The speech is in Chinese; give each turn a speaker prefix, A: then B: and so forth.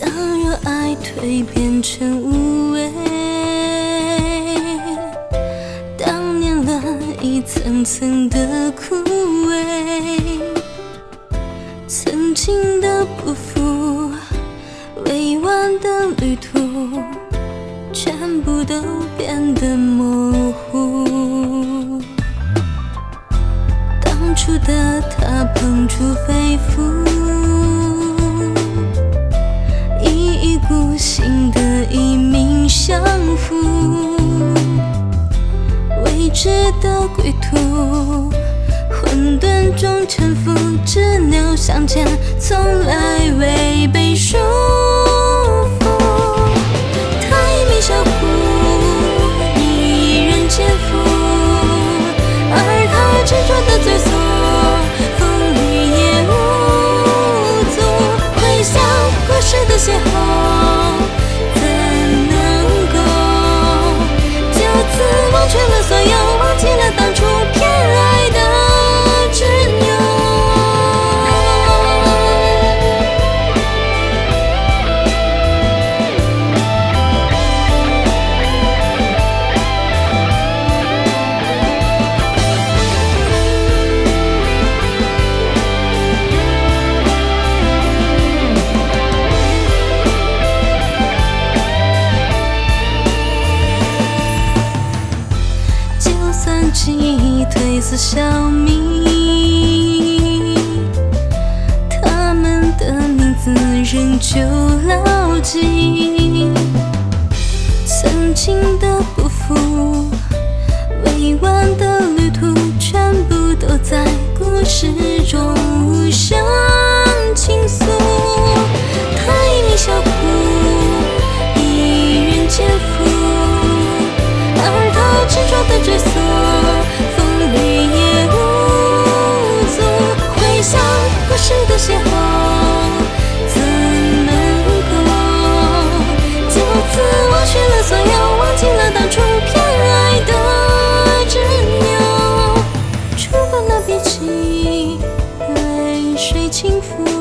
A: 当热爱蜕变成无味。当年轮一层层的枯萎，曾经的不负，未完的旅途，全部都变得模糊。当初的他碰触肺腑，相负，未知的归途，混沌中沉浮，执拗向前，从来未背书算记忆褪色消弭，的邂逅，怎能够就此忘却了所有，忘记了当初偏爱的执拗，触碰了鼻尖，泪水倾覆。